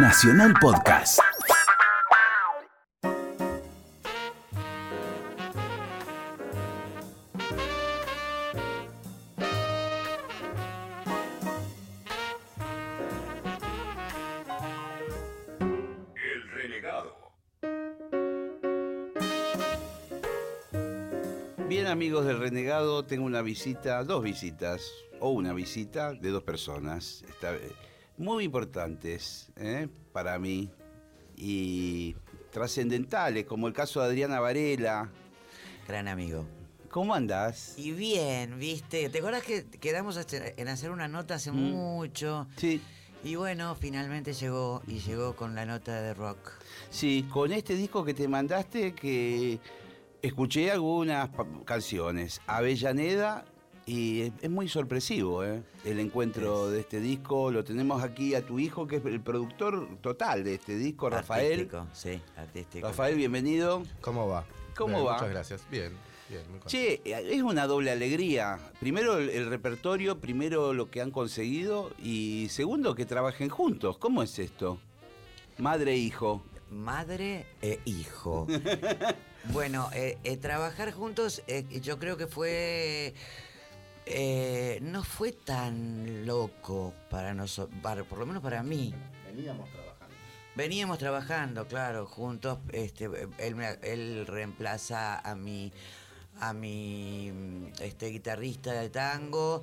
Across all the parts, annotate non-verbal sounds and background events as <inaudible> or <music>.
Nacional Podcast. El renegado. Bien amigos del Renegado, tengo una visita, dos visitas, o una visita de dos personas, esta vez, muy importantes ¿eh? para mí y trascendentales, como el caso de Adriana Varela. Gran amigo. ¿Cómo andás? Y bien, viste, ¿te acuerdas que quedamos en hacer una nota hace Mm. mucho? Sí, Y bueno, finalmente llegó y llegó con la nota de rock. sí, con este disco que te mandaste que escuché algunas canciones, Avellaneda, y es, es muy sorpresivo ¿eh? el encuentro de este disco. Lo tenemos aquí a tu hijo, que es el productor total de este disco, Rafael. Artístico, sí, artístico. Rafael, bienvenido. ¿Cómo va? ¿Cómo Bien, va? Muchas gracias. Bien, bien. muy. Che, es una doble alegría. Primero el, el repertorio, primero lo que han conseguido y segundo que trabajen juntos. ¿Cómo es esto? Madre e hijo. Madre e hijo. <laughs> bueno, eh, eh, trabajar juntos, eh, yo creo que fue. Eh, no fue tan loco para nosotros, por lo menos para mí. Veníamos trabajando. Veníamos trabajando, claro, juntos. Este, él, reemplaza a mi a mi este guitarrista de tango,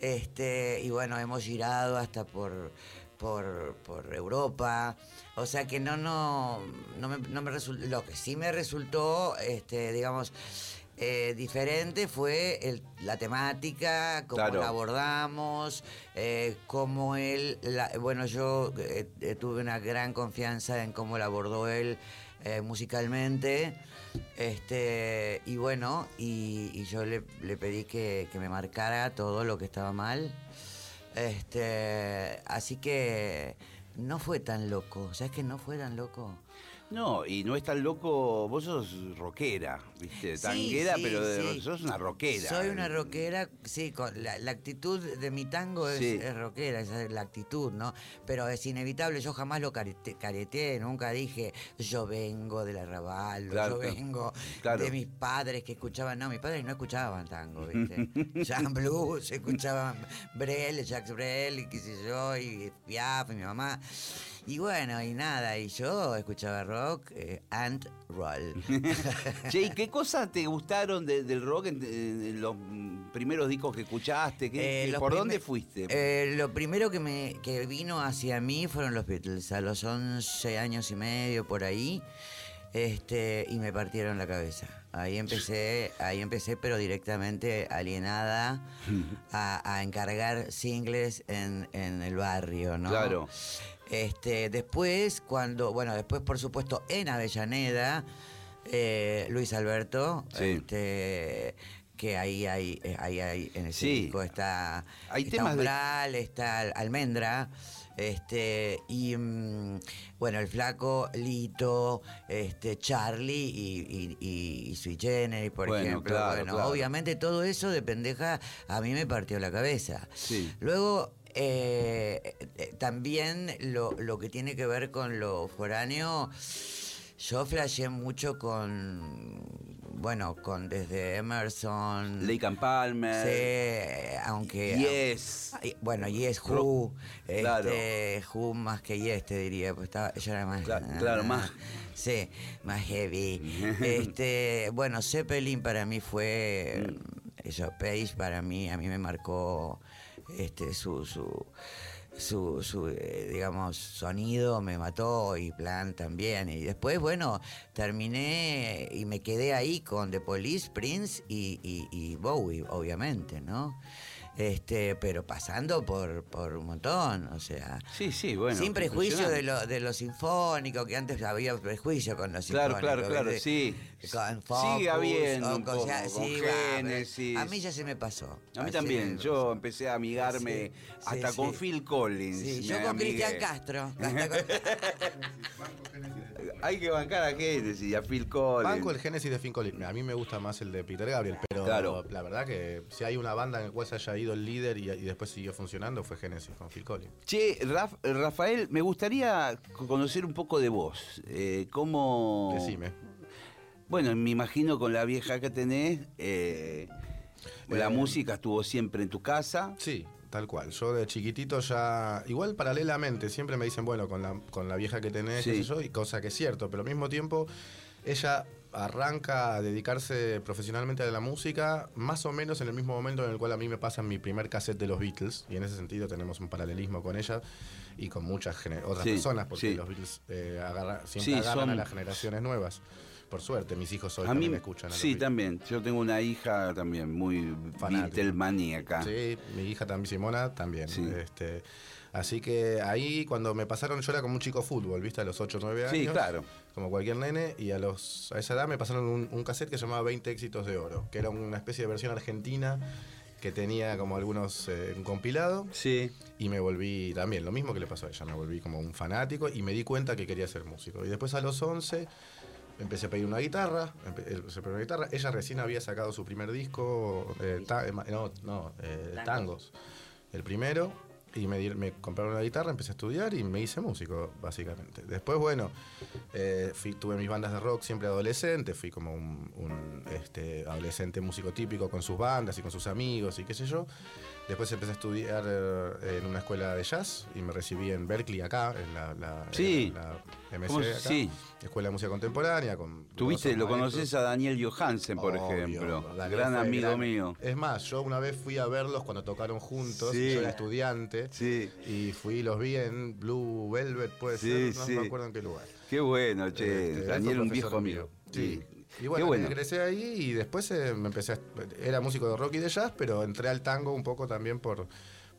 este y bueno hemos girado hasta por por, por Europa, o sea que no no no me, no me resultó, lo que sí me resultó, este digamos eh, diferente fue el- la temática, cómo Claro. la abordamos, eh, cómo él, la- bueno, yo eh, eh, tuve una gran confianza en cómo la abordó él eh, musicalmente, este, y bueno, y, y yo le, le pedí que, que me marcara todo lo que estaba mal, este, así que no fue tan loco, ¿sabes que no fue tan loco? No, y no es tan loco. Vos sos rockera, ¿viste? Tanguera, sí, pero de- sí. sos una rockera. Soy una rockera, sí, con la, la actitud de mi tango es, es rockera, esa es la actitud, ¿no? Pero es inevitable, yo jamás lo carete- careteé, nunca dije, yo vengo del arrabal, Claro, yo vengo <laughs> Claro. de mis padres que escuchaban, no, mis padres no escuchaban tango, <laughs> ¿viste? Jean Blues, escuchaban Brel, Jacques Brel, y qué sé yo, y Piaf, y mi mamá. Y bueno, y nada, y yo escuchaba rock eh, and roll. <laughs> Che, ¿y qué cosas te gustaron de- del rock en, en los primeros discos que escuchaste? ¿Qué- Eh, ¿Por dónde fuiste? Eh, lo primero que me que vino hacia mí fueron los Beatles, a los 11 años y medio por ahí, este, y me partieron la cabeza. Ahí empecé, ahí empecé, pero directamente alienada <laughs> a, a encargar singles en, en el barrio, ¿no? Claro. Este, después, cuando, bueno, después por supuesto en Avellaneda, eh, Luis Alberto, Sí. este, que ahí hay, eh, ahí hay en ese Sí. disco está, Hay está temas de- Umbral, está Almendra, este, y mm, bueno, el flaco, Lito, este, Charlie y, y, y, y Sui Generis, por Bueno, ejemplo. claro, bueno, claro. obviamente todo eso de pendeja a mí me partió la cabeza. Sí. Luego, eh, eh, también lo, lo que tiene que ver con lo foráneo, yo flasheé mucho con, bueno, con desde Emerson. Lake and Palmer. Sí, aunque... Yes. Bueno, Yes, Who. Ro- claro. Este, Who más que Yes, te diría. Pues estaba, yo era más. Cla- claro, más. Sí, más heavy. <laughs> este, bueno, Zeppelin para mí fue. Mm. Eso, Page para mí, a mí me marcó este, su. su su, eh, digamos, sonido me mató y Plan también. Y después, bueno, terminé y me quedé ahí con The Police, Prince y, y- y Bowie, obviamente, ¿no? Este, pero pasando por, por un montón, o sea. Sí, sí, bueno. sin prejuicio de lo, de lo sinfónico, que antes había prejuicio con los Claro, sinfónicos. claro, claro, ¿viste? sí. Con Sigue Focus, habiendo o un poco, ya- con sí, va, Génesis. A mí ya se me pasó. A mí también, yo empecé a amigarme Sí, hasta sí, con. Phil Collins. Yo con amigué. Cristian Castro. hasta con- <laughs> hay que bancar a Genesis y a Phil Collins. Banco el Genesis de Phil Collins. A mí me gusta más el de Peter Gabriel, pero Claro. la verdad que si hay una banda en la cual se haya ido el líder y, y después siguió funcionando fue Genesis con Phil Collins. Che, Raf- Rafael, me gustaría conocer un poco de vos. Eh, ¿Cómo...? Decime. Bueno, me imagino con la vieja que tenés, eh, la Eh, música estuvo siempre en tu casa. Sí, tal cual. Yo de chiquitito ya, igual paralelamente, siempre me dicen, bueno, con la, con la vieja que tenés, Sí. yo, y cosa que es cierto, pero al mismo tiempo ella arranca a dedicarse profesionalmente a la música más o menos en el mismo momento en el cual a mí me pasan mi primer cassette de los Beatles, y en ese sentido tenemos un paralelismo con ella y con muchas otras Sí, personas, porque sí. los Beatles eh, agarra- siempre agarran son- a las generaciones nuevas. Por suerte, mis hijos hoy a mí, me escuchan. a sí, también. Yo tengo una hija también muy Fanática. Beatlemaníaca. Sí, mi hija también, Simona, también. Sí. Este, así que ahí cuando me pasaron, yo era como un chico fútbol, ¿viste? A los 8 o 9 años. Sí, claro. Como cualquier nene. Y a, los, a esa edad me pasaron un, un cassette que se llamaba 20 éxitos de oro, que era una especie de versión argentina que tenía como algunos, eh, un compilado. Sí. Y me volví también, lo mismo que le pasó a ella, me volví como un fanático y me di cuenta que quería ser músico. Y después a los 11 empecé a pedir una guitarra, empe- él se pidió una guitarra. Ella recién había sacado su primer disco, eh, ta- eh, no, no, eh, Tangos. el primero. Y me, me compraron una guitarra, empecé a estudiar y me hice músico, básicamente. Después, bueno, fui- tuve mis bandas de rock siempre adolescente, fui como un, un, este, adolescente músico típico con sus bandas y con sus amigos y qué sé yo. Después empecé a estudiar eh, en una escuela de jazz y me recibí en Berkeley acá, en la, la- Sí. en la MC ¿Cómo se- acá, sí. Escuela de Música Contemporánea. Con Tuviste, lo conoces a Daniel Johansen, por Obvio, ejemplo. Daniel gran amigo gran- mío. Es más, yo una vez fui a verlos cuando tocaron juntos, Sí. yo era estudiante. Sí. Y fui y los vi en Blue Velvet, puede ser, no me acuerdo en qué lugar. Qué bueno, che. Este, Daniel, un viejo mío. amigo. Sí. Y bueno, bueno. ingresé ahí y después eh, me empecé a, Era músico de rock y de jazz, pero entré al tango un poco también por...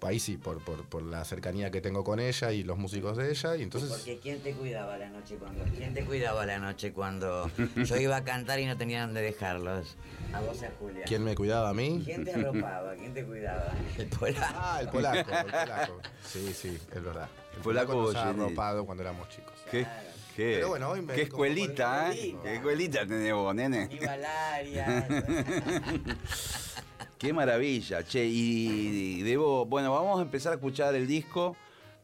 Ahí sí, por, por, por la cercanía que tengo con ella y los músicos de ella. Y entonces... Porque ¿quién te cuidaba la noche cuando quién te cuidaba la noche cuando yo iba a cantar y no tenía dónde dejarlos? A vos a Julia. ¿Quién me cuidaba a mí? ¿Quién te arropaba? ¿Quién te cuidaba? El polaco. Ah, el <laughs> polaco, el polaco. Sí, sí, es verdad. El Polaco polaco, nos ha arropado cuando éramos chicos. Qué, qué, Pero bueno, hoy me- qué escuelita, ¿eh? escuelita. Qué escuelita tenés vos, nene. Y malaria. <laughs> Qué maravilla, che. Y debo, bueno, vamos a empezar a escuchar el disco,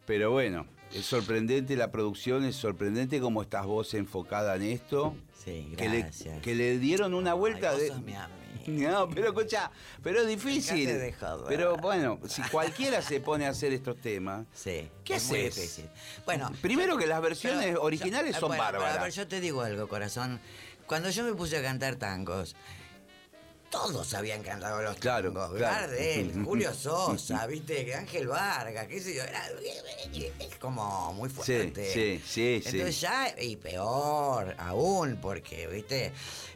pero bueno, es sorprendente la producción, es sorprendente cómo estás vos enfocada en esto. Sí, Que le, gracias. que le dieron una vuelta Ay, vos de. <laughs> No, pero escucha, pero es difícil. Pero bueno, si cualquiera se pone a hacer estos temas. Sí. ¿Qué es muy haces? difícil. Bueno, Primero que las versiones Pero, originales yo- son bueno, bárbaras. pero yo te digo algo, corazón. Cuando yo me puse a cantar tangos, todos habían cantado los Claro, tangos. claro. Gardel, <laughs> Julio Sosa, viste, Ángel Vargas, qué sé yo. Era es como muy fuerte. sí, sí, sí. Entonces ya, y peor aún, porque, viste.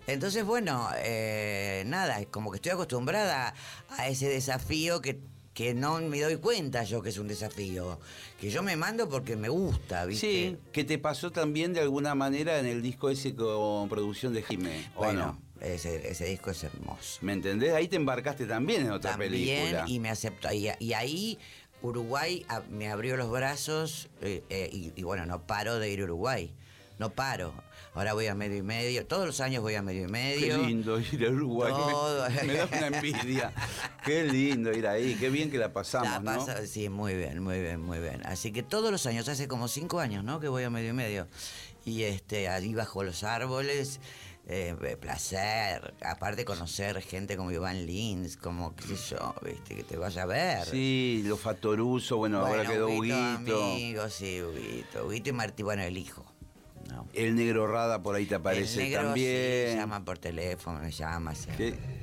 Entonces, bueno, eh, nada, como que estoy acostumbrada a ese desafío que que no me doy cuenta yo que es un desafío. Que yo me mando porque me gusta, ¿viste? Sí, que te pasó también de alguna manera en el disco ese con producción de Jimé, ¿o Bueno, no? ese, ese disco es hermoso. ¿Me entendés? Ahí te embarcaste también en otra También, película. y me aceptó. Y, y ahí Uruguay a- me abrió los brazos eh, eh, y, y bueno, no paro de ir a Uruguay. No paro. Ahora voy a medio y medio. Todos los años voy a medio y Qué medio. lindo ir a Uruguay. me- Todo. <laughs> Me, da una envidia. Qué lindo ir ahí. Qué bien que la pasamos, La ¿no? pasa- Sí, muy bien, muy bien, muy bien. Así que todos los años, hace como cinco años, ¿no? Que voy a medio y medio. Y este, ahí bajo los árboles, eh, placer. Aparte conocer gente como Iván Lins, como, qué sé yo, viste, que te vaya a ver. Sí, los Fatoruso, bueno, ahora Bueno, quedó Huguito, Huguito. amigo, sí, Huguito. Huguito y Martí, bueno, el hijo. ¿No? El negro Rada por ahí te aparece el negro, también. Sí, llama por teléfono, me llama.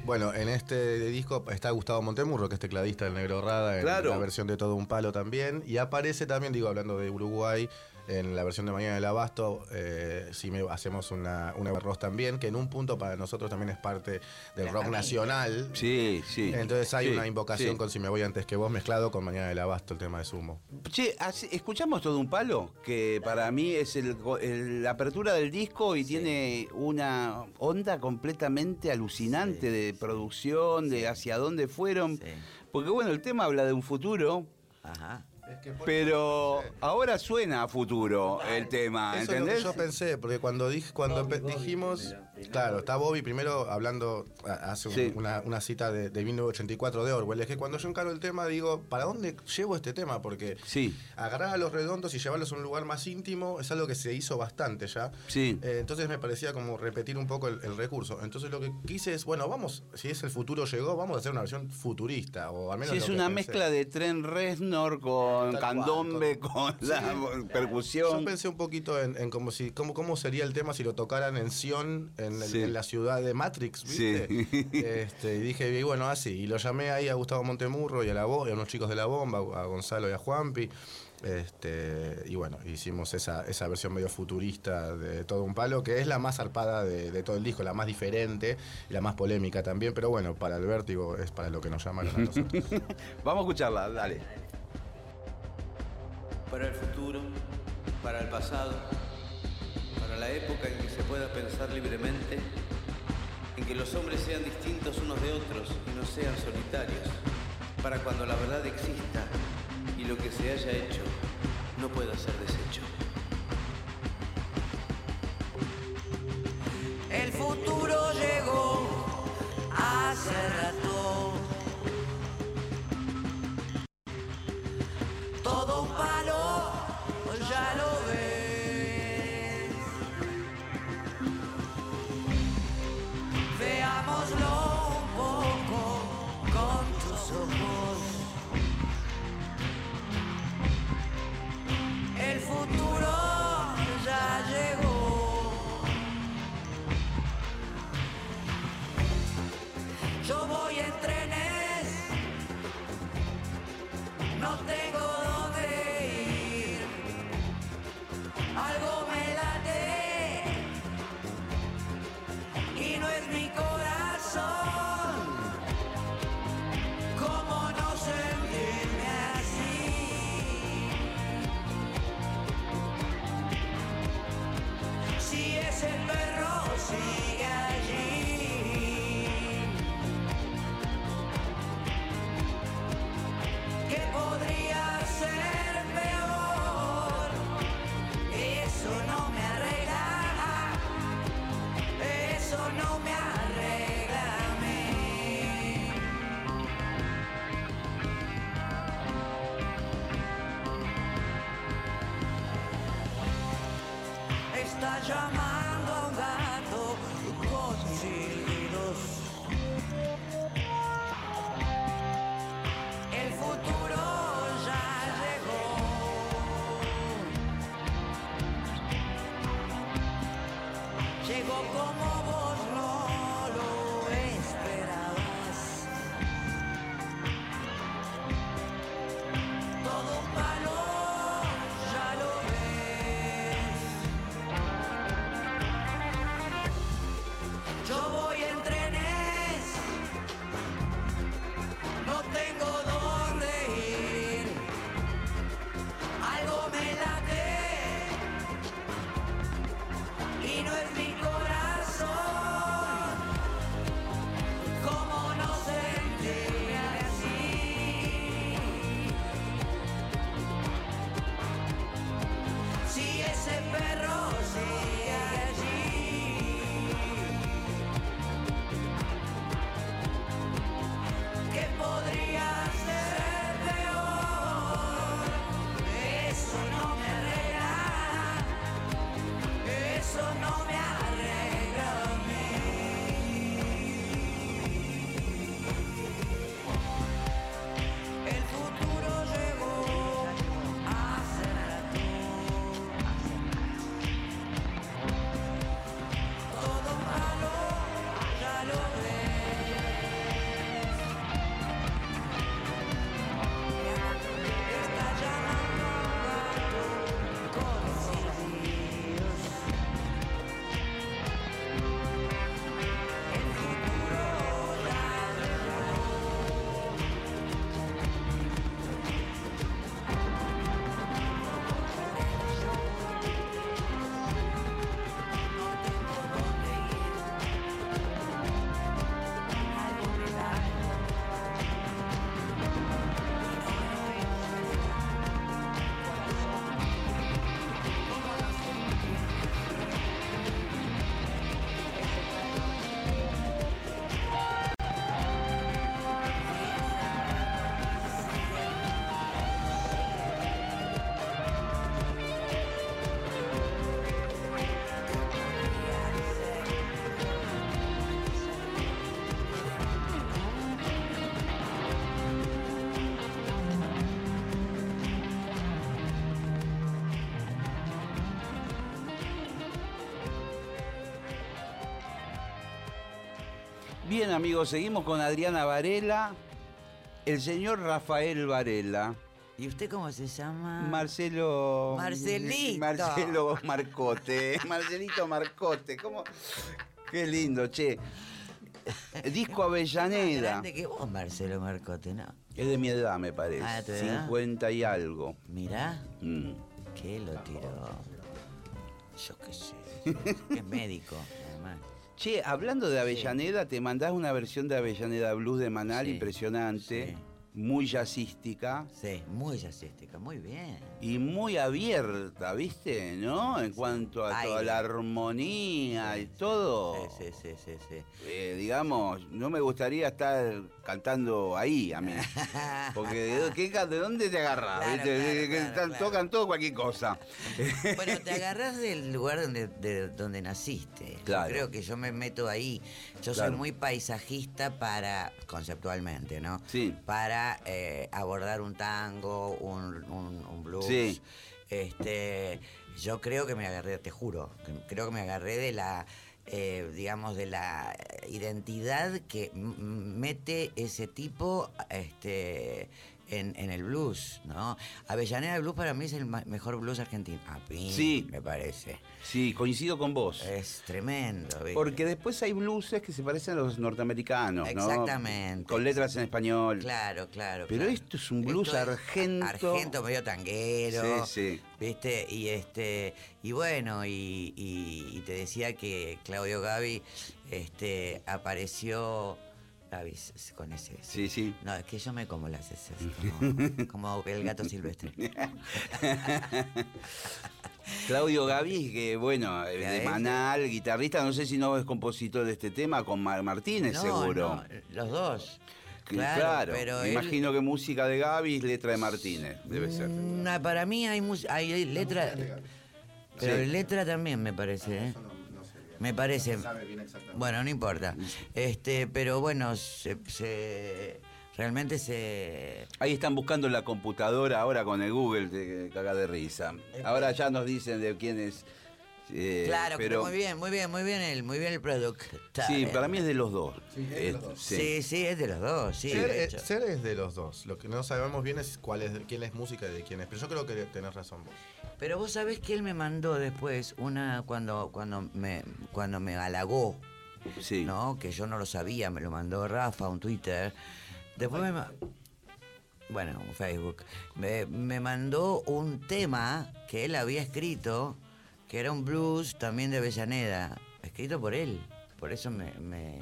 Bueno, en este disco está Gustavo Montemurro, que es tecladista del Negro Rada, en Claro. la versión de Todo un Palo también. Y aparece también, digo, hablando de Uruguay, en la versión de Mañana del Abasto, eh, sí me, hacemos una, una arroz también, que en un punto para nosotros también es parte del La rock familia. nacional. Sí, sí. Entonces hay Sí, una invocación sí. con Si me voy antes que vos mezclado con Mañana del Abasto, el tema de Sumo. Che, escuchamos todo un palo, que para mí es el, el- la apertura del disco y tiene una onda completamente alucinante Sí, de sí. producción, de hacia dónde fueron. Sí. Porque bueno, el tema habla de un futuro. Ajá. Pero ahora suena a futuro el tema, Eso es lo que ¿entendés? yo pensé, porque cuando dije, cuando dijimos, claro, está Bobby primero hablando, hace Sí. una, una cita de, de 1984 de Orwell, es que cuando yo encaro el tema digo, ¿para dónde llevo este tema? Porque Sí. agarrar a los redondos y llevarlos a un lugar más íntimo es algo que se hizo bastante ya. Sí. Eh, entonces me parecía como repetir un poco el, el recurso. Entonces lo que quise es, bueno, vamos, si es el futuro llegó, vamos a hacer una versión futurista, o al menos Sí, es una pensé. mezcla de Tren Reznor con Tal cual, candombe, con- con, la percusión. Yo pensé un poquito en, en cómo, si, cómo, cómo sería el tema si lo tocaran en Sion, en, el- Sí. en la ciudad de Matrix, ¿viste? Sí. <laughs> Este, y dije, y bueno, así. Y lo llamé ahí a Gustavo Montemurro y a, la y a unos chicos de la bomba, a Gonzalo y a Juanpi. Este, y bueno, hicimos esa, esa versión medio futurista de todo un palo, que es la más zarpada de, de todo el disco, la más diferente y la más polémica también, pero bueno, para el vértigo es para lo que nos llamaron a nosotros. <laughs> Vamos a escucharla, dale. para el futuro, para el pasado, para la época en que se pueda pensar libremente, en que los hombres sean distintos unos de otros y no sean solitarios, para cuando la verdad exista y lo que se haya hecho no pueda ser deshecho. El futuro llegó hace rato. Bien, amigos, seguimos con Adriana Varela, el señor Rafael Varela, ¿Y usted cómo se llama? Marcelo. Marcelito. Marcelo Marcote. <laughs> Marcelito Marcote. ¿Cómo? Qué lindo, che. Disco Avellaneda. grande que vos, Marcelo Marcote, ¿no? Es de mi edad, me parece. Ah, ¿tu edad? 50 y algo. Mirá, Mm. que lo tiró. Yo qué sé. Es médico. Che, hablando de Avellaneda, te mandás una versión de Avellaneda Blues de Manal Sí, impresionante, sí. Muy jazzística Sí, muy jazzística, muy bien. y muy abierta, ¿viste? ¿No? En cuanto a toda la armonía y todo. Sí, sí, sí, sí, sí. Eh, digamos, no me gustaría estar cantando ahí a mí. <laughs> Porque ¿de, qué ca- de dónde te agarras? Claro, ¿viste? claro, claro. Tocan todo cualquier cosa. <laughs> Bueno, te agarrás del lugar donde, de donde naciste. Claro. Yo creo que yo me meto ahí. Yo soy muy paisajista para, conceptualmente, ¿no? Sí. Para eh, abordar un tango, un, un- un blues. Sí. Este, yo creo que me agarré, te juro, creo que me agarré de la, eh, digamos, de la identidad que mete ese tipo, este, en, en el blues, ¿no? Avellaneda Blues para mí es el mejor blues argentino. A mí, Sí. me parece. Sí, coincido con vos. Es tremendo. ¿viste? Porque después hay blueses que se parecen a los norteamericanos, ¿no? Exactamente. Con letras en español. Claro, claro. Pero claro. esto es un blues Esto es argento. Argento, medio tanguero. Sí, sí. ¿Viste? Y este. Y bueno, y, y- y te decía que Claudio Gavi este, apareció. Gaby, con ese. Sí, sí. No, es que yo me como las heces, <laughs> como, como el gato silvestre. <laughs> Claudio Gavi, que bueno, de es. Manal, guitarrista, no sé si no es compositor de este tema, con Mar Martínez No, seguro. no, los dos. Claro, pero me él- imagino que música de Gaby, letra de Martínez, debe ser. Mm, ah, para mí hay, mus- hay letra. Pero Sí. letra también me parece, ¿eh? Me parece. Bueno, no importa. Este, pero bueno, se, se- realmente se. Ahí están buscando la computadora ahora con el Google, te caga de risa. Ahora ya nos dicen de quién es. Eh, claro, pero muy bien, muy bien, muy bien el, muy bien el producto. Sí, para mí es de los dos. Sí, es de los Eh, dos. Sí, sí, es de los dos, sí. ser, de eh, hecho. ser es de los dos. Lo que no sabemos bien es cuál es, quién es música y de quién es. Pero yo creo que tenés razón vos. Pero vos sabés que él me mandó después una cuando cuando me cuando me halagó, Sí. ¿no? Que yo no lo sabía, me lo mandó Rafa un Twitter. Después me bueno, un Facebook. Me, me mandó un tema que él había escrito, que era un blues también de Avellaneda, escrito por él. Por eso me, me-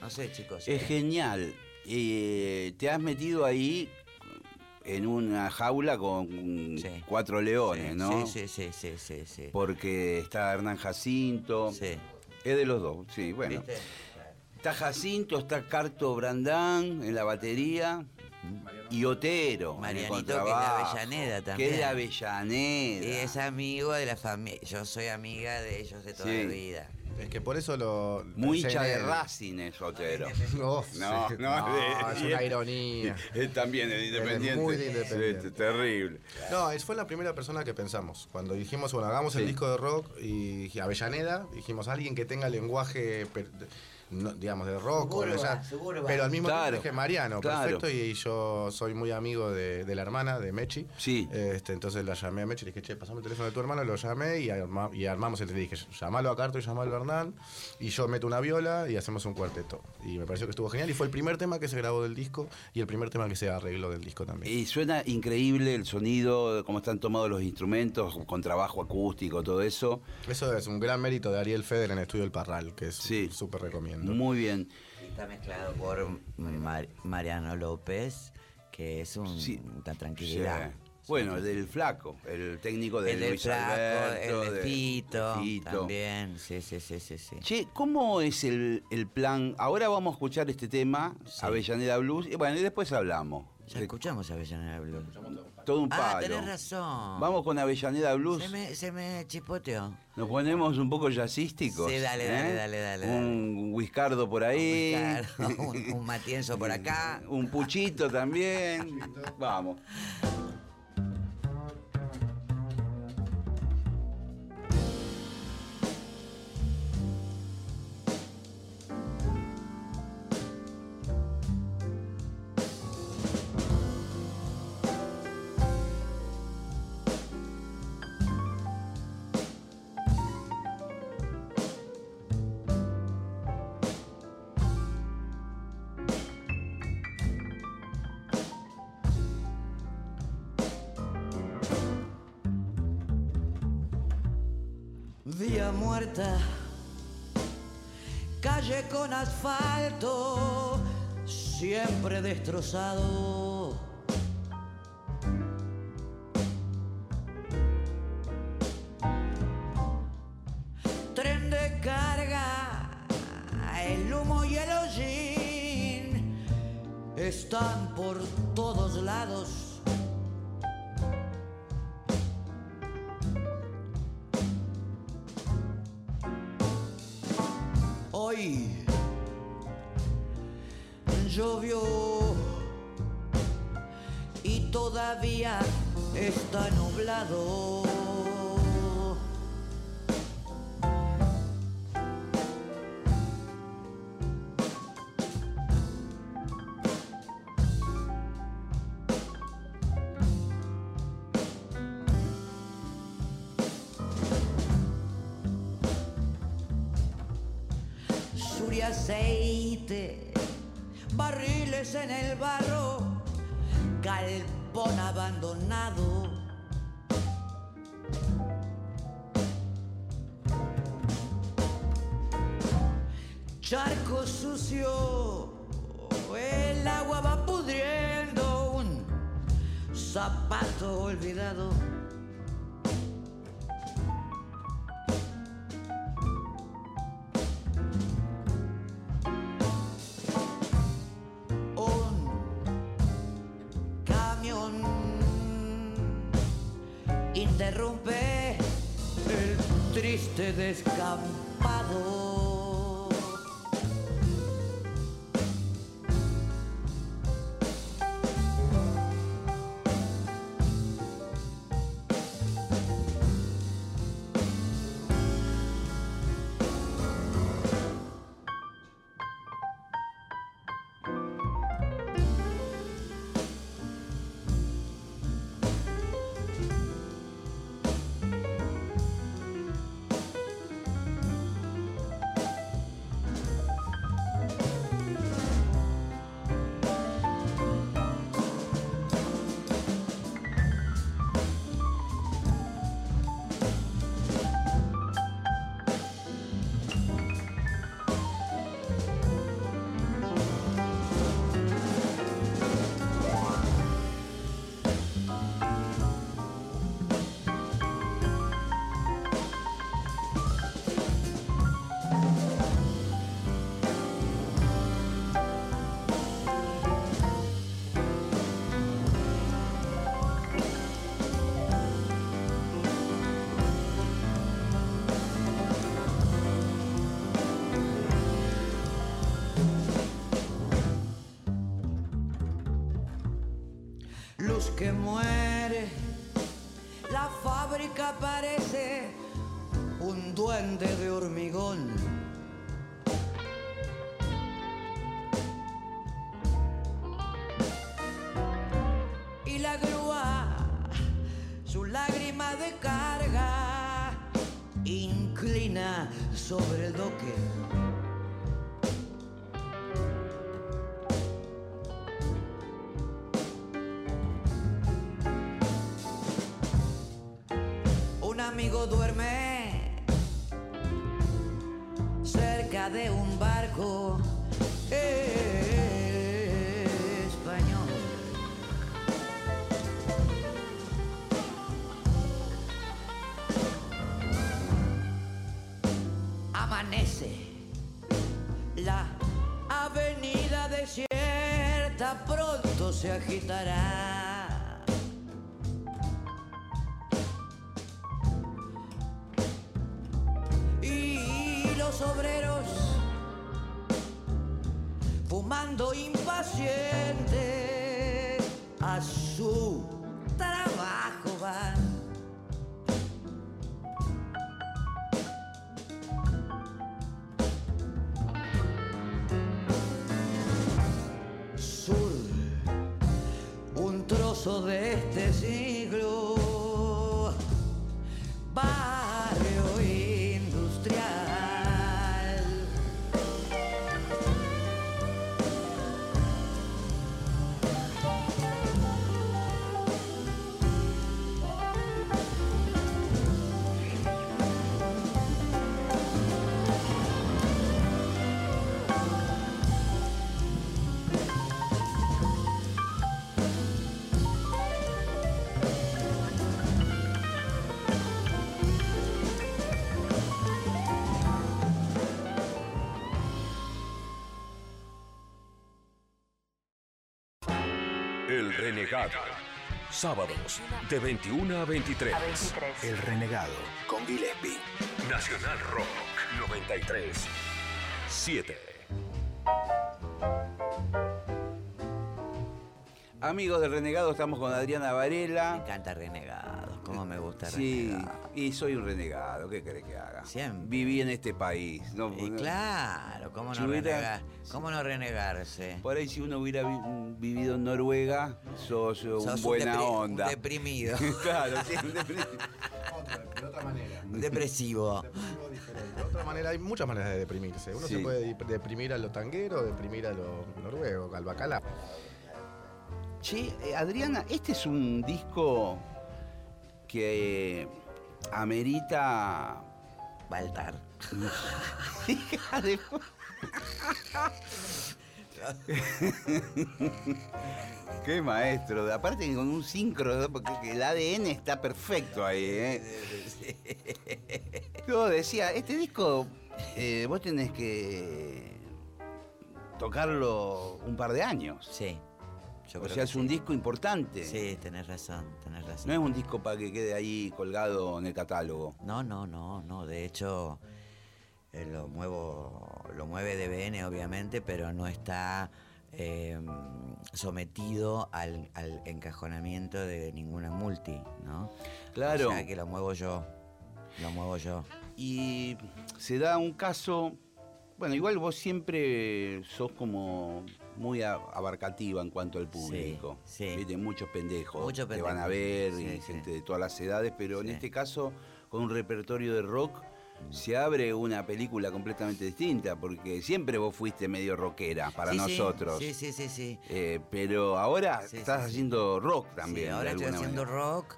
no sé, chicos. Es eh, genial. Eh, te has metido ahí en una jaula con Sí. cuatro leones, sí, ¿no? Sí, sí, sí, sí, sí, sí. Porque está Hernán Jacinto. Sí. Es de los dos, sí, bueno. ¿Viste? Está Jacinto, está Carto Brandán en la batería y Otero. Marianito, que es de Avellaneda Que es también. de Avellaneda. Y es amigo de la familia. Yo soy amiga de ellos de toda Sí. la vida. Es que por eso lo. Muy hincha de él. Racing es Otero. <laughs> No, sí. no, de- es una ironía. <laughs> Es también el independiente. muy de Independiente. Sí, terrible. No, es, fue la primera persona que pensamos. Cuando dijimos, bueno, hagamos el disco de rock y Avellaneda, dijimos alguien que tenga lenguaje, per- no, digamos, de rock o de Suburba, jazz. suburba. Pero al mismo Claro, tiempo dije Mariano, claro. perfecto. Y, yo soy muy amigo de, de la hermana, de Mechi. Sí. Este, entonces la llamé a Mechi y le dije, che, pasame el teléfono de tu hermano, lo llamé y, arma- y armamos el. Le dije, llamalo a Carto y llamalo a Hernán. Y yo meto una viola y hacemos un cuarteto. Y me pareció que estuvo genial. Y fue el primer tema que se grabó del disco y el primer tema que se arregló del disco también. Y suena increíble el sonido, cómo están tomados los instrumentos, con trabajo acústico, todo eso. Eso es un gran mérito de Ariel Feder en Estudio El Parral, que es Sí. súper Muy bien. Y está mezclado por Mar- Mariano López, que es un- Sí. una tranquilidad. Sí. Bueno, el del flaco, el técnico de el del Luis Flaco, Alberto, el de Fito, de Fito. también. Sí, sí, sí, sí. sí. Che, ¿cómo es el, el plan? Ahora vamos a escuchar este tema, Sí. Avellaneda Blues, y bueno, y después hablamos. Ya escuchamos a Avellaneda Blues. todo un Ah, palo. tenés razón. Vamos con Avellaneda Blues. Se me, se me chispoteó. Nos ponemos un poco jazzísticos. Sí, dale, ¿eh? dale, dale, dale, Un whiskardo por ahí. <laughs> Un, un matienzo por acá. Un puchito también. Vamos. Destrozado. Aceite, barriles en el barro, galpón abandonado. Charco sucio, el agua va pudriendo, un zapato olvidado. Que muere, la fábrica parece un duende de hormigón. Y la grúa, su lágrima de carga, inclina sobre el doque. Duerme cerca de un barco español. Amanece la avenida desierta, pronto se agitará. Obreros fumando impacientes a su El Renegado. Sábados de 21 a 23. A 23. El Renegado con Gillespie. Nacional Rock 93. 7. Amigos de Renegado, estamos con Adriana Me Varela. encanta Renegados, cómo me gusta Sí, y soy un renegado, ¿qué querés que haga? Siempre. Viví en este país. ¿no? Y claro, ¿cómo no, hubiera- renegar? ¿Cómo no renegarse? Por ahí si uno hubiera vi- vivido en Noruega, sos, un Sos un buena un onda. deprimido. <laughs> claro, sí, un deprimido. <laughs> de otra manera. Depresivo. De otra manera, hay muchas maneras de deprimirse. Uno Sí. se puede dep- deprimir a lo tanguero, deprimir a lo noruego, al bacalá. Che, eh, Adriana, este es un disco que eh, amerita. Baltar. <laughs> Hija de pu- <laughs> Qué maestro. Aparte con un sincro, porque el ADN está perfecto ahí, ¿eh? <laughs> Yo decía, este disco eh, vos tenés que tocarlo un par de años. Sí. Yo O sea, es un sí. disco importante. Sí, tenés razón, tenés razón. No es un disco para que quede ahí colgado en el catálogo. No, no, no, no. De hecho, eh, lo muevo, lo mueve DBN, obviamente, pero no está eh, sometido al, al encajonamiento de ninguna multi, ¿no? Claro. O sea que lo muevo yo. Lo muevo yo. Y se da un caso, bueno, igual vos siempre sos como muy abarcativa en cuanto al público. Sí, sí. Viste, muchos pendejos Muchos que van a ver y gente de todas las edades, pero en este caso, con un repertorio de rock, se abre una película completamente distinta, porque siempre vos fuiste medio rockera para Sí, nosotros. Sí, sí, sí, sí. Eh, pero ahora Sí, estás sí, haciendo rock también. Sí, ahora estoy haciendo manera. rock,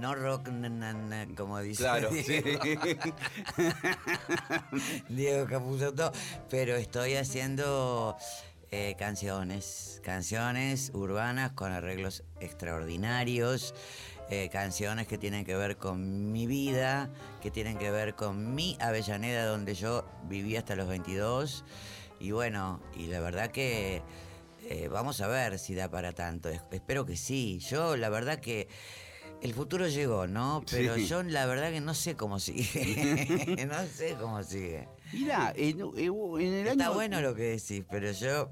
no rock na, na, na, como dice Claro, sí. Diego, <laughs> Diego Capuzotto, pero estoy haciendo eh, canciones, canciones urbanas con arreglos extraordinarios, eh, canciones que tienen que ver con mi vida, que tienen que ver con mi Avellaneda donde yo viví hasta los 22 y bueno, y la verdad que eh, vamos a ver si da para tanto. Es- espero que sí. Yo, la verdad que el futuro llegó, ¿no? Pero Sí. yo, la verdad que no sé cómo sigue. <laughs> <laughs> no sé cómo sigue. Mira, en, en el Está año... bueno lo que decís, pero yo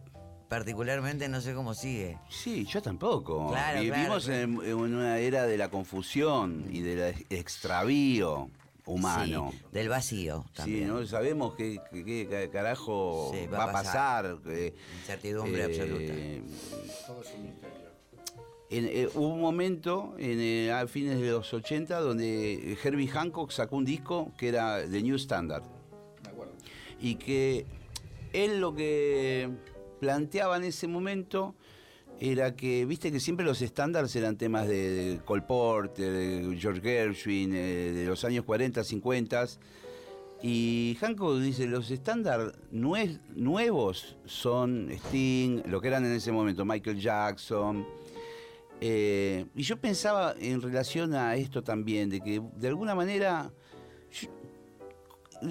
particularmente no sé cómo sigue. Sí, yo tampoco. Claro, Vivimos claro, En, en una era de la confusión y del extravío humano. Sí, del vacío Sí, también. no sabemos qué, qué- qué carajo Sí, va, a pasar. Incertidumbre absoluta. Todo es un misterio. en- eh, hubo un momento en, eh, a fines de los 80 donde Herbie Hancock sacó un disco que era The New Standard. Me acuerdo. y que él lo que planteaba en ese momento era que, viste que siempre los estándares eran temas de, de Cole Porter, de George Gershwin, eh, de los años 40, 50. Y Hancock dice, los estándares nuevos son Sting, lo que eran en ese momento, Michael Jackson. Eh, y yo pensaba en relación a esto también, de que de alguna manera yo-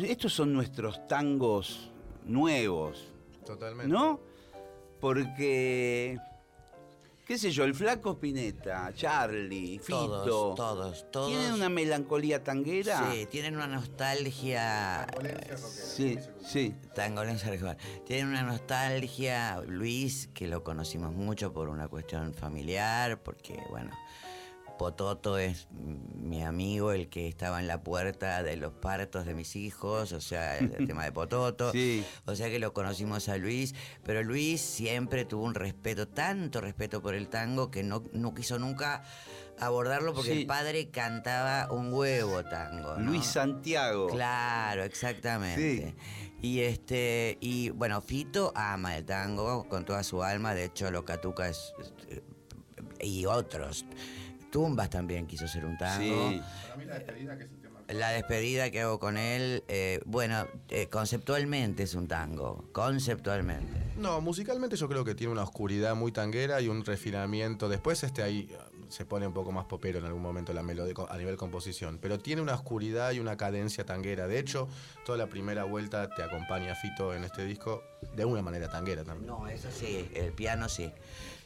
estos son nuestros tangos nuevos, Totalmente. ¿no? Porque, qué sé yo, el flaco Spinetta, Charlie, Fito, Todos, todos, todos. ¿tienen una melancolía tanguera? Sí, tienen una nostalgia. sí, sí. Tangolense Rival. Tienen una nostalgia, Luis, que lo conocimos mucho por una cuestión familiar, porque, bueno, Pototo es mi amigo, el que estaba en la puerta de los partos de mis hijos, o sea, el, el <laughs> tema de Pototo. Sí. O sea que lo conocimos a Luis, pero Luis siempre tuvo un respeto, tanto respeto por el tango, que no, no quiso nunca abordarlo porque Sí. el padre cantaba un huevo tango. ¿no? Luis Santiago. Claro, exactamente. Y este, y bueno, Fito ama el tango con toda su alma, de hecho lo catuca es, es- y otros. Tumbas también quiso ser un tango. Sí. Para mí la despedida que es el tema. La despedida que hago con él, eh, bueno, eh, conceptualmente es un tango, conceptualmente. No, musicalmente yo creo que tiene una oscuridad muy tanguera y un refinamiento. Después este ahí uh, se pone un poco más popero en algún momento la melodía a nivel composición, pero tiene una oscuridad y una cadencia tanguera. De hecho, toda la primera vuelta te acompaña Fito en este disco de una manera tanguera también. No, eso sí, el piano sí.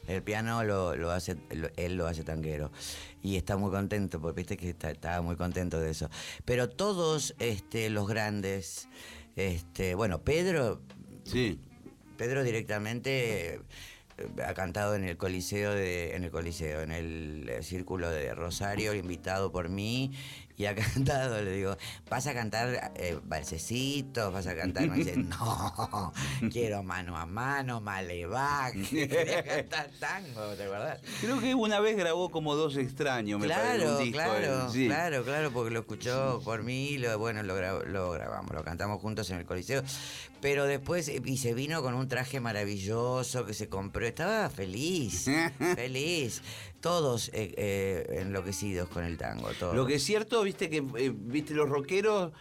El piano lo, lo hace, lo- él lo hace tanguero. Y está muy contento, porque viste que está- estaba muy contento de eso. Pero todos este, los grandes, este, bueno, Pedro, Sí. Pedro directamente eh, ha cantado en el Coliseo de, en el Coliseo, en el eh, Círculo de Rosario, invitado por mí, y ha <laughs> cantado, le digo, ¿vas a cantar eh, balsecitos? ¿Vas a cantar? Me dice, no, <laughs> quiero mano a mano, malevac, <laughs> quería cantar tango, ¿te acordás? Creo que una vez grabó como dos extraños, me parece. Claro, un disco, claro, sí. claro, claro, porque lo escuchó por mí, lo, bueno, lo, lo grabamos, lo cantamos juntos en el Coliseo, pero después, eh, y se vino con un traje maravilloso que se compró, estaba feliz, feliz, todos eh, eh, enloquecidos con el tango, todos. Lo que es cierto, viste que eh, viste los rockeros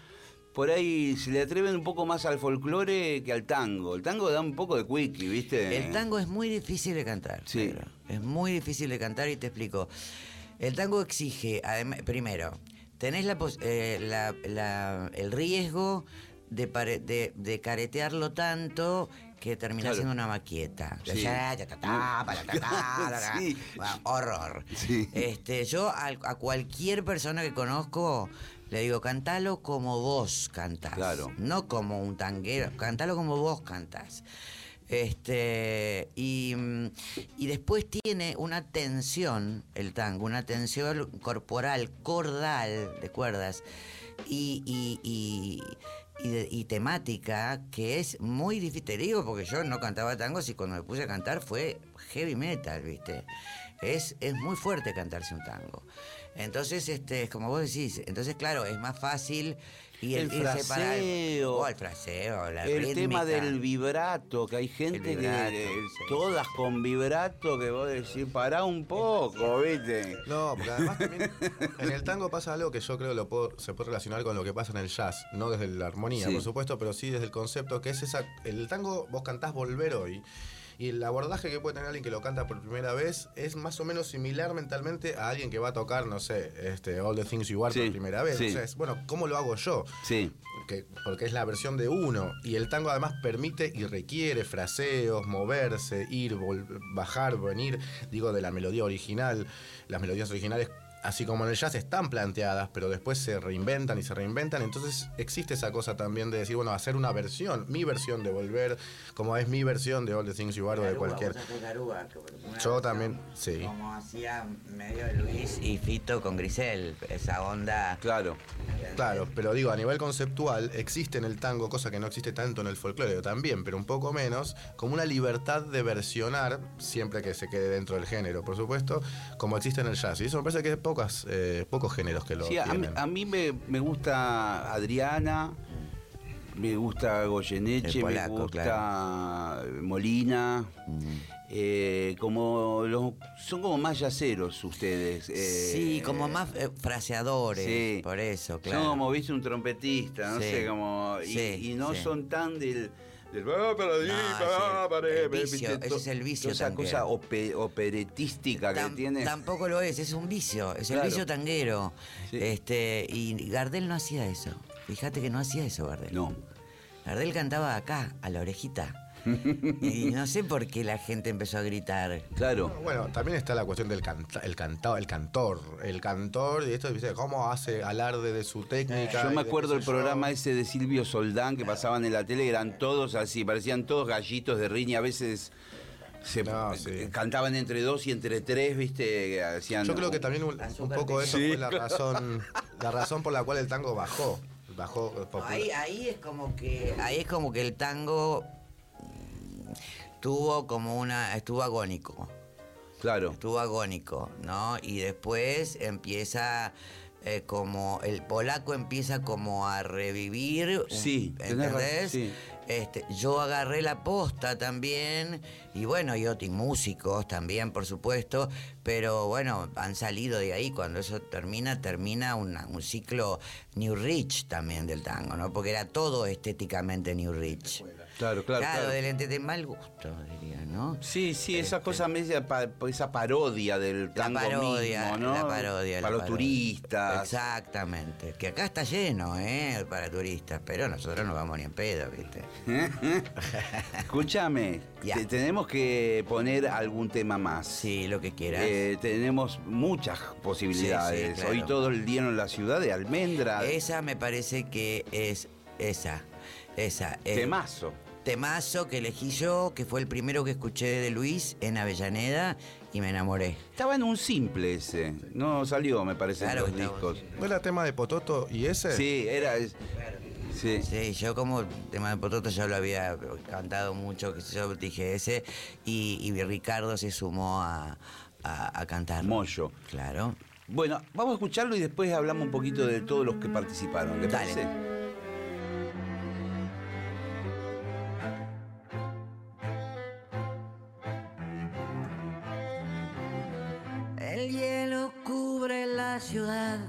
por ahí se le atreven un poco más al folclore que al tango. El tango da un poco de quickie, ¿viste? El tango es muy difícil de cantar. Sí. Pedro. Es muy difícil de cantar y te explico. El tango exige, primero, tenés la, pos- eh, la- la- el riesgo de, pare- de- de caretearlo tanto que terminás Claro. siendo una maqueta. Sí. Sí. Bueno, horror. Sí. Este, yo a, a cualquier persona que conozco le digo, cantalo como vos cantás. Claro. No como un tanguero, cantalo como vos cantás. Este, y, mm, y después tiene una tensión, el tango, una tensión corporal, cordal de cuerdas y, y- y- y de- y temática que es muy difícil. Te digo porque yo no cantaba tangos y cuando me puse a cantar fue heavy metal, ¿viste? Es, es muy fuerte cantarse un tango. Entonces, este, como vos decís, entonces claro, es más fácil y El fraseo. Oh, el fraseo, la el rítmica. tema del vibrato, que hay gente vibrato, que eh, sí, todas con vibrato que vos decís, pará un poco, ¿viste? No, porque además también en el tango pasa algo que yo creo lo puedo- se puede relacionar con lo que pasa en el jazz, no desde la armonía, Sí. por supuesto, pero sí desde el concepto que es esa. El tango, vos cantás volver hoy. Y el abordaje que puede tener alguien que lo canta por primera vez es más o menos similar mentalmente a alguien que va a tocar, no sé, este, All the Things You Are Sí, por primera vez. sí. O sea, es, bueno, ¿cómo lo hago yo? Sí. que- porque es la versión de uno. Y el tango además permite y requiere fraseos, moverse, ir, bajar, venir, digo, de la melodía original. Las melodías originales, así como en el jazz, están planteadas, pero después se reinventan y se reinventan. Entonces existe esa cosa también de decir, bueno, hacer una versión, mi versión de volver, como es mi versión de All the Things You Are o de cualquier. Garúa, Yo también, sí. Como hacía medio Luis y Fito con Grisel, esa onda. Claro. Claro, pero digo, a nivel conceptual, existe en el tango, cosa que no existe tanto en el folclore también, pero un poco menos, como una libertad de versionar, siempre que se quede dentro del género, por supuesto, como existe en el jazz. Y eso me parece que hay pocas, eh, pocos géneros que lo Sí, a mí, tienen. a mí me, me gusta Adriana, me gusta Goyeneche, polaco, me gusta Molina. eh, como los, son como más yaceros ustedes. eh, sí, como más eh, fraseadores, sí. por eso, claro. Son como, viste, un trompetista, no Sí. sé, como. Y, Sí, y no sí. son tan del. "Ah, para allí, No, para, sí, para", el vicio, ese es el vicio Esa tanguero. cosa ope- operetística que tiene. Tampoco lo es, es un vicio, es el vicio tanguero. Sí. Este, y Gardel no hacía eso. Fíjate que no hacía eso, Gardel. No. Gardel cantaba acá, a la orejita. <laughs> y no sé por qué la gente empezó a gritar. Claro. Bueno, también está la cuestión del canta, el, canta- el cantor. El cantor, y esto, ¿viste? ¿cómo hace alarde de su técnica? Yo me acuerdo yo? programa ese de Silvio Soldán que pasaban en la tele, eran todos así, parecían todos gallitos de riña, a veces se No, sí. cantaban entre dos y entre tres, viste, hacían Yo creo que también un, poco eso Sí, fue la razón, la razón por la cual el tango bajó. Bajó popular. Ahí, ahí es como que. Ahí es como que el tango tuvo como una. estuvo agónico. Claro. Estuvo agónico, ¿no? Y después empieza eh, como. El polaco empieza como a revivir. Sí, ¿Entendés? sí. Este, yo agarré la posta también, y bueno, y otros músicos también, por supuesto, pero bueno, han salido de ahí. Cuando eso termina, termina una- un ciclo New Rich también del tango, ¿no? Porque era todo estéticamente New Rich. Claro, claro, claro. de lente de mal gusto, diría, ¿no? Sí, sí, esa Este. cosa media, esa parodia del La tango parodia, mismo, ¿no? la parodia. la Para los parodia. turistas. Exactamente. Que acá está lleno, ¿eh? Para turistas, pero nosotros no vamos ni en pedo, ¿viste? <laughs> Escúchame, <laughs> te- tenemos que poner algún tema más. Sí, lo que quieras. Eh, tenemos muchas posibilidades. Sí, sí, claro. Hoy todo el día en la ciudad de Almendra. esa me parece que es esa. Esa. eh, Temazo. Temazo que elegí yo, que fue el primero que escuché de Luis en Avellaneda y me enamoré. Estaba en un simple ese. No salió, me parece, Claro en los discos. ¿No era tema de Pototo y ese? Sí, era. es- Sí. Sí, yo como tema de Pototo ya lo había cantado mucho, que yo dije ese, y, y Ricardo se sumó a, a, a cantar. Moyo. Claro. Bueno, vamos a escucharlo y después hablamos un poquito de todos los que participaron. ¿Le Dale. parece? El hielo cubre la ciudad,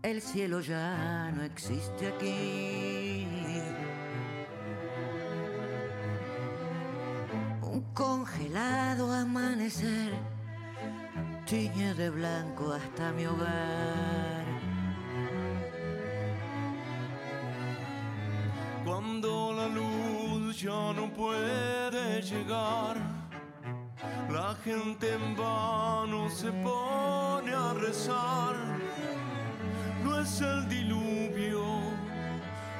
el cielo ya no existe aquí. Un congelado amanecer tiñe de blanco hasta mi hogar. Cuando la luz ya no puede llegar, gente en vano se pone a rezar. No es el diluvio,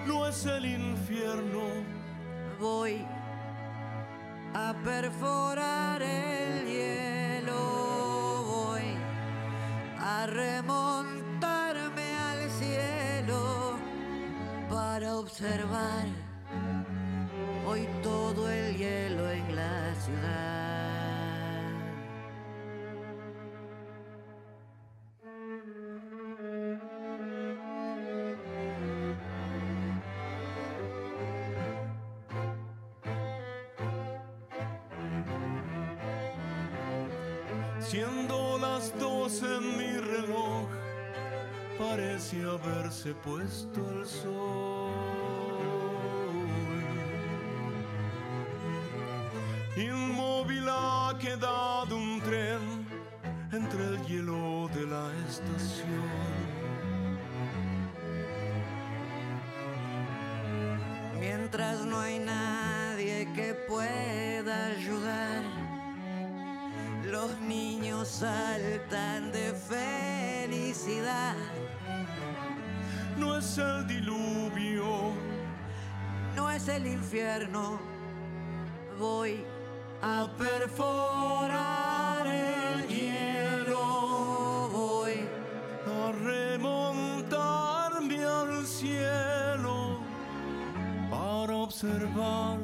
no es el infierno, Voy a perforar el hielo, voy a remontarme al cielo para observar siendo las doce en mi reloj, parece haberse puesto el sol. Los niños saltan de felicidad. No es el diluvio, No es el infierno, voy a perforar el hielo, voy a remontarme al cielo para observar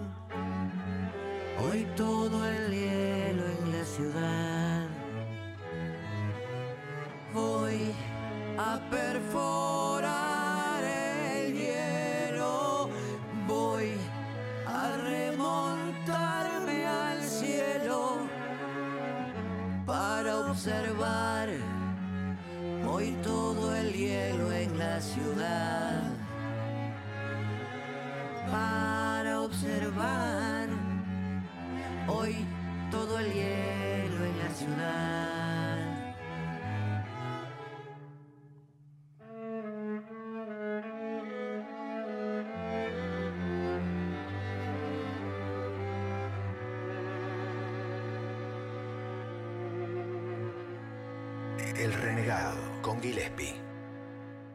hoy todo el hielo en la El renegado con Gillespie.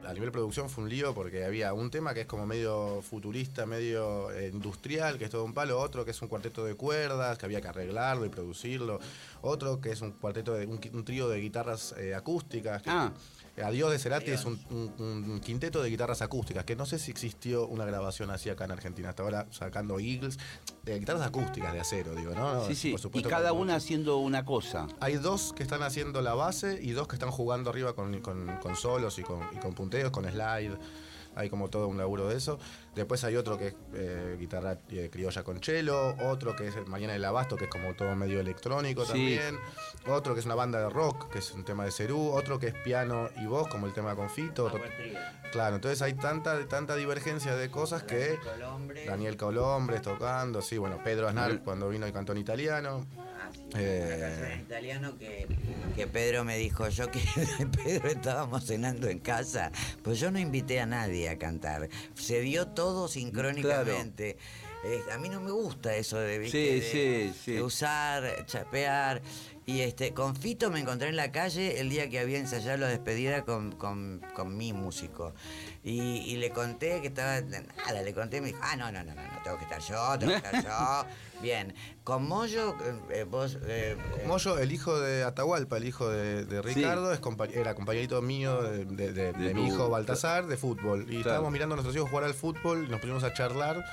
A nivel producción fue un lío porque había un tema que es como medio futurista, medio eh, industrial, que es todo un palo, otro que es un cuarteto de cuerdas, que había que arreglarlo y producirlo, otro que es un cuarteto de un, trío de guitarras eh, acústicas. que- Ah. Adiós de Cerati es un, un- un quinteto de guitarras acústicas, que no sé si existió una grabación así acá en Argentina, hasta ahora sacando Eagles, de guitarras acústicas de acero, digo, ¿no? Sí, sí. por Y supuesto cada con- una haciendo una cosa. hay dos que están haciendo la base y dos que están jugando arriba con, con- con solos y con, y con punteos, con slide. Hay como todo un laburo de eso. Después hay otro que es eh, guitarra eh, criolla con cello, otro que es el Mañana del Abasto, que es como todo medio electrónico Sí. también, otro que es una banda de rock, que es un tema de Cerú, otro que es piano y voz, como el tema con Fito. otro- Claro, entonces hay tanta, tanta divergencia de cosas que Colombre. Daniel Colombres tocando, sí, bueno, Pedro Aznar Daniel- cuando vino y cantó en italiano. Eh. una canción en italiano que, que Pedro me dijo, yo que <laughs> Pedro estábamos cenando en casa, pues yo no invité a nadie a cantar. Se dio todo sincrónicamente. Eh, a mí no me gusta eso de, ¿viste? Sí, de- sí, sí. de usar, chapear. Y este, con Fito me encontré en la calle el día que había ensayado la despedida con, con- con mi músico. Y, y le conté que estaba. Nada, le conté y me dijo, ah, no, no, no, no, no, tengo que estar yo, tengo que estar yo. <laughs> Bien. Con Moyo, eh, eh, vos. eh, eh, Moyo, el hijo de Atahualpa, el hijo de, de Ricardo, es compa- era compañerito mío de, de- de- de De mi hijo Baltasar de fútbol. Y estábamos mirando a nuestros hijos jugar al fútbol, y nos pusimos a charlar.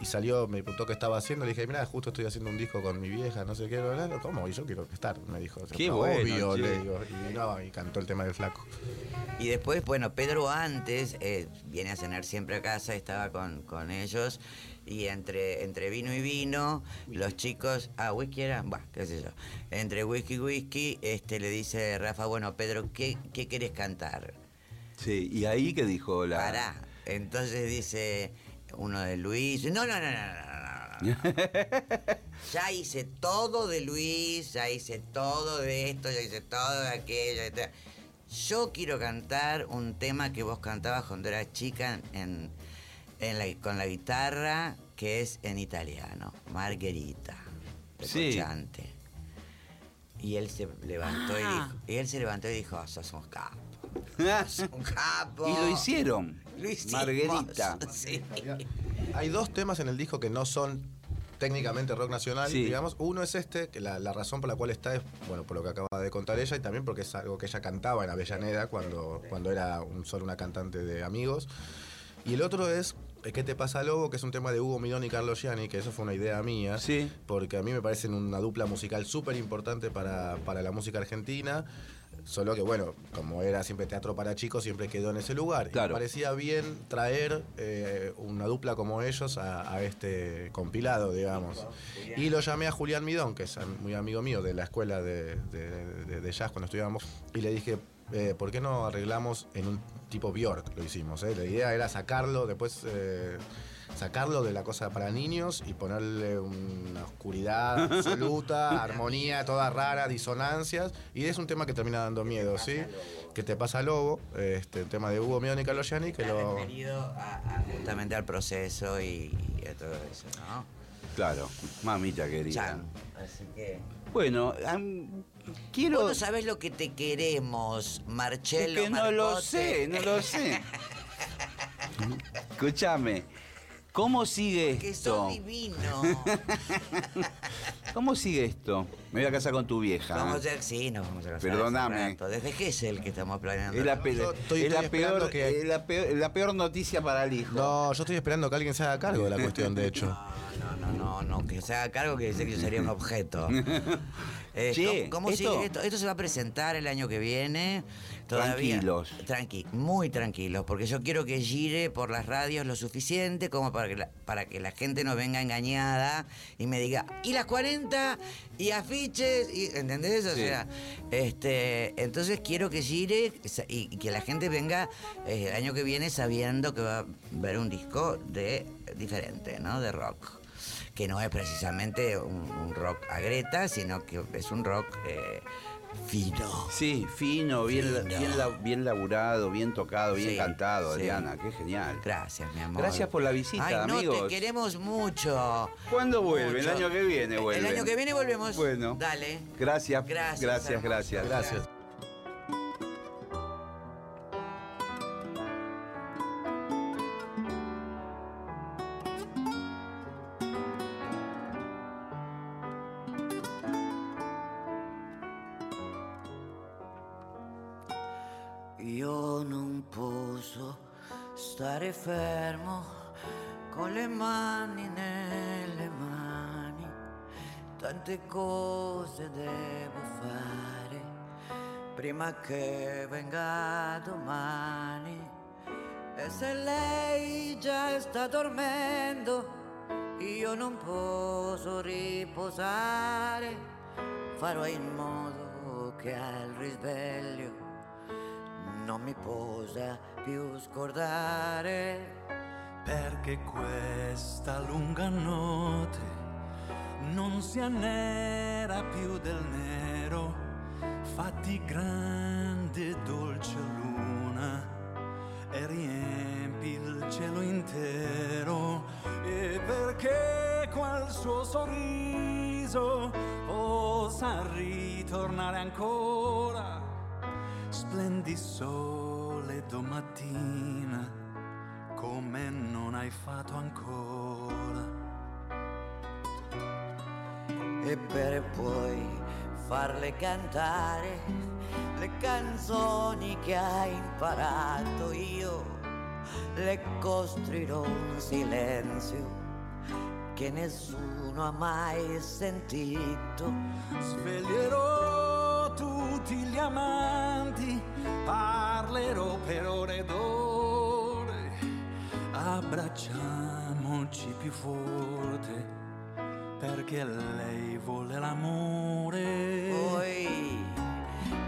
Y salió, me preguntó qué estaba haciendo. Le dije, mira, justo estoy haciendo un disco con mi vieja, no sé qué. bla, bla". ¿Cómo? Y yo quiero estar, me dijo. Qué "No, bueno, Obvio, che. le digo. Y, no, y cantó el tema del flaco. Y después, bueno, Pedro antes eh, viene a cenar siempre a casa, estaba con, con ellos. Y entre, entre vino y vino, los chicos, ah, whisky era, bueno, qué sé yo. Entre whisky y whisky, este, le dice Rafa, bueno, Pedro, ¿qué, qué querés cantar? Sí, y ahí que dijo la. Pará. Entonces dice uno de Luis. No, no, no, no, no. no, <laughs> ya hice todo de Luis, ya hice todo de esto, ya hice todo de aquello. Yo quiero cantar un tema que vos cantabas cuando eras chica en, con la guitarra, que es en italiano, Margherita. Sí. Y él se levantó y ah. dijo, y él se levantó y dijo, sos un capo. <laughs> Sos un capo. y lo hicieron. Lo hicimos, Marguerita. <laughs> Sí. Hay dos temas en el disco que no son técnicamente rock nacional, Sí. digamos. Uno es este, que la, la razón por la cual está es, bueno, por lo que acaba de contar ella, y también porque es algo que ella cantaba en Avellaneda cuando, cuando era un- solo una cantante de amigos. Y el otro es eh, ¿Qué te pasa, Lobo? Que es un tema de Hugo Midón y Carlos Gianni, que eso fue una idea mía. Sí. Porque a mí me parecen una dupla musical súper importante para, para la música argentina. Solo que, bueno, como era siempre teatro para chicos, siempre quedó en ese lugar. Y me parecía bien traer eh, una dupla como ellos a, a este compilado, digamos. Y lo llamé a Julián Midón, que es muy amigo mío de la escuela de, de- de- de jazz cuando estudiábamos, y le dije, eh, ¿por qué no arreglamos en un tipo Bjork? Lo hicimos, ¿eh? La idea era sacarlo, después eh, sacarlo de la cosa para niños y ponerle una oscuridad <laughs> absoluta, armonía toda rara, disonancias, y es un tema que termina dando miedo, ¿sí? Que te pasa lobo, este el tema de Hugo Midón y Carlos Gianni, que lo... a- a justamente al proceso y, y a todo eso, ¿no? Claro, mamita querida. Chan. Así que. Bueno, quiero. Vos no sabés lo que te queremos, Es Marcelo. que no lo sé, no lo sé. <laughs> Escúchame. ¿Cómo sigue Que esto? sos divino. <laughs> ¿Cómo sigue esto? Me voy a casar con tu vieja. Vamos ¿eh? a, sí, nos vamos a casar. Perdóname. Desde que es el que estamos planeando. Es la, pe- Yo estoy- es la estoy esperando peor, que- es la, peor, la peor noticia para el hijo. No, yo estoy esperando que alguien se haga cargo de la cuestión, de hecho. <laughs> No, no, no, no, no, que se haga cargo que dice que yo sería un objeto. <laughs> Eh, Che, ¿Cómo, cómo esto- sigue esto? Esto se va a presentar el año que viene. Todavía. Tranquilos. Tranqui, muy tranquilos, porque yo quiero que gire por las radios lo suficiente como para que la, para que la gente no venga engañada y me diga, ¿y las 40? ¿Y afiches? Y, ¿Entendés? O Sí. sea, este, entonces quiero que gire y, y que la gente venga eh, el año que viene sabiendo que va a ver un disco de diferente, ¿no? De rock que no es precisamente un, un rock a Greta, sino que es un rock eh, fino. Sí, fino, bien, Fino. bien, la- bien laburado, bien tocado, bien Sí, cantado, sí. Adriana. Qué genial. Gracias, mi amor. Gracias por la visita, Ay, no, amigos. te queremos mucho. ¿Cuándo vuelve? El año que viene vuelve. El año que viene volvemos. Bueno. Dale. Gracias, Gracias, gracias, gracias. Gracias. Tante cose devo fare prima che venga domani. E se lei già sta dormendo, io non posso riposare, farò in modo che al risveglio non mi possa più scordare. perché questa lunga notte non sia nera più del nero, fatti grande dolce luna e riempi il cielo intero e perché quel suo sorriso possa ritornare ancora splendi sole domattina come non hai fatto ancora. E per poi farle cantare le canzoni che hai imparato io. Le costruirò un silenzio che nessuno ha mai sentito. Sveglierò tutti gli amanti, parlerò per ore ed ore, abbracciamoci più forte perché lei vuole l'amore. poi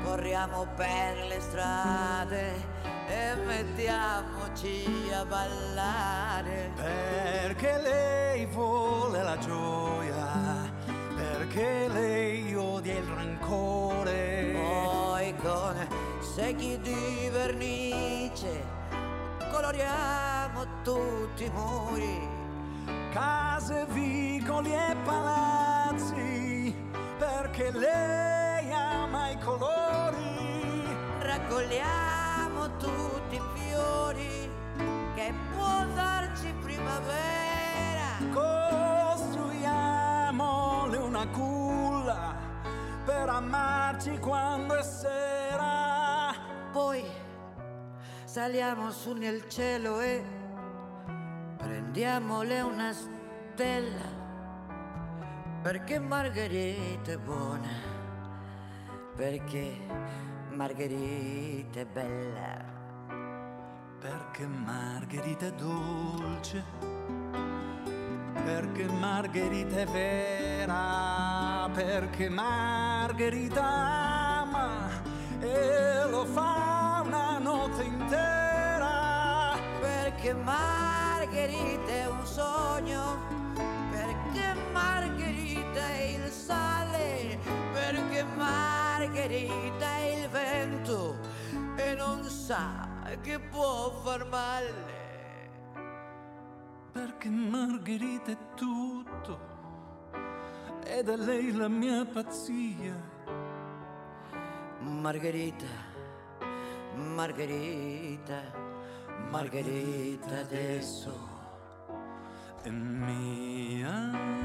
corriamo per le strade e mettiamoci a ballare Perché lei vuole la gioia, perché lei odia il rancore. Poi con secchi di vernice coloriamo tutti i muri. Case, vicoli e palazzi, perché lei ama i colori. Raccogliamo tutti i fiori che può darci primavera. Costruiamole una culla per amarci quando è sera. Poi saliamo su nel cielo e prendiamole una stella. Perché Margherita è buona, perché Margherita è bella. Perché Margherita è dolce, perché Margherita è vera, perché Margherita ama e lo fa una notte intera. Perché Margherita è un sogno, perché Margherita è il sale, perché Margherita è il vento e non sa che può far male. Perché Margherita è tutto ed è lei la mia pazzia. Margherita, Margherita, Margherita adesso. in me. I'm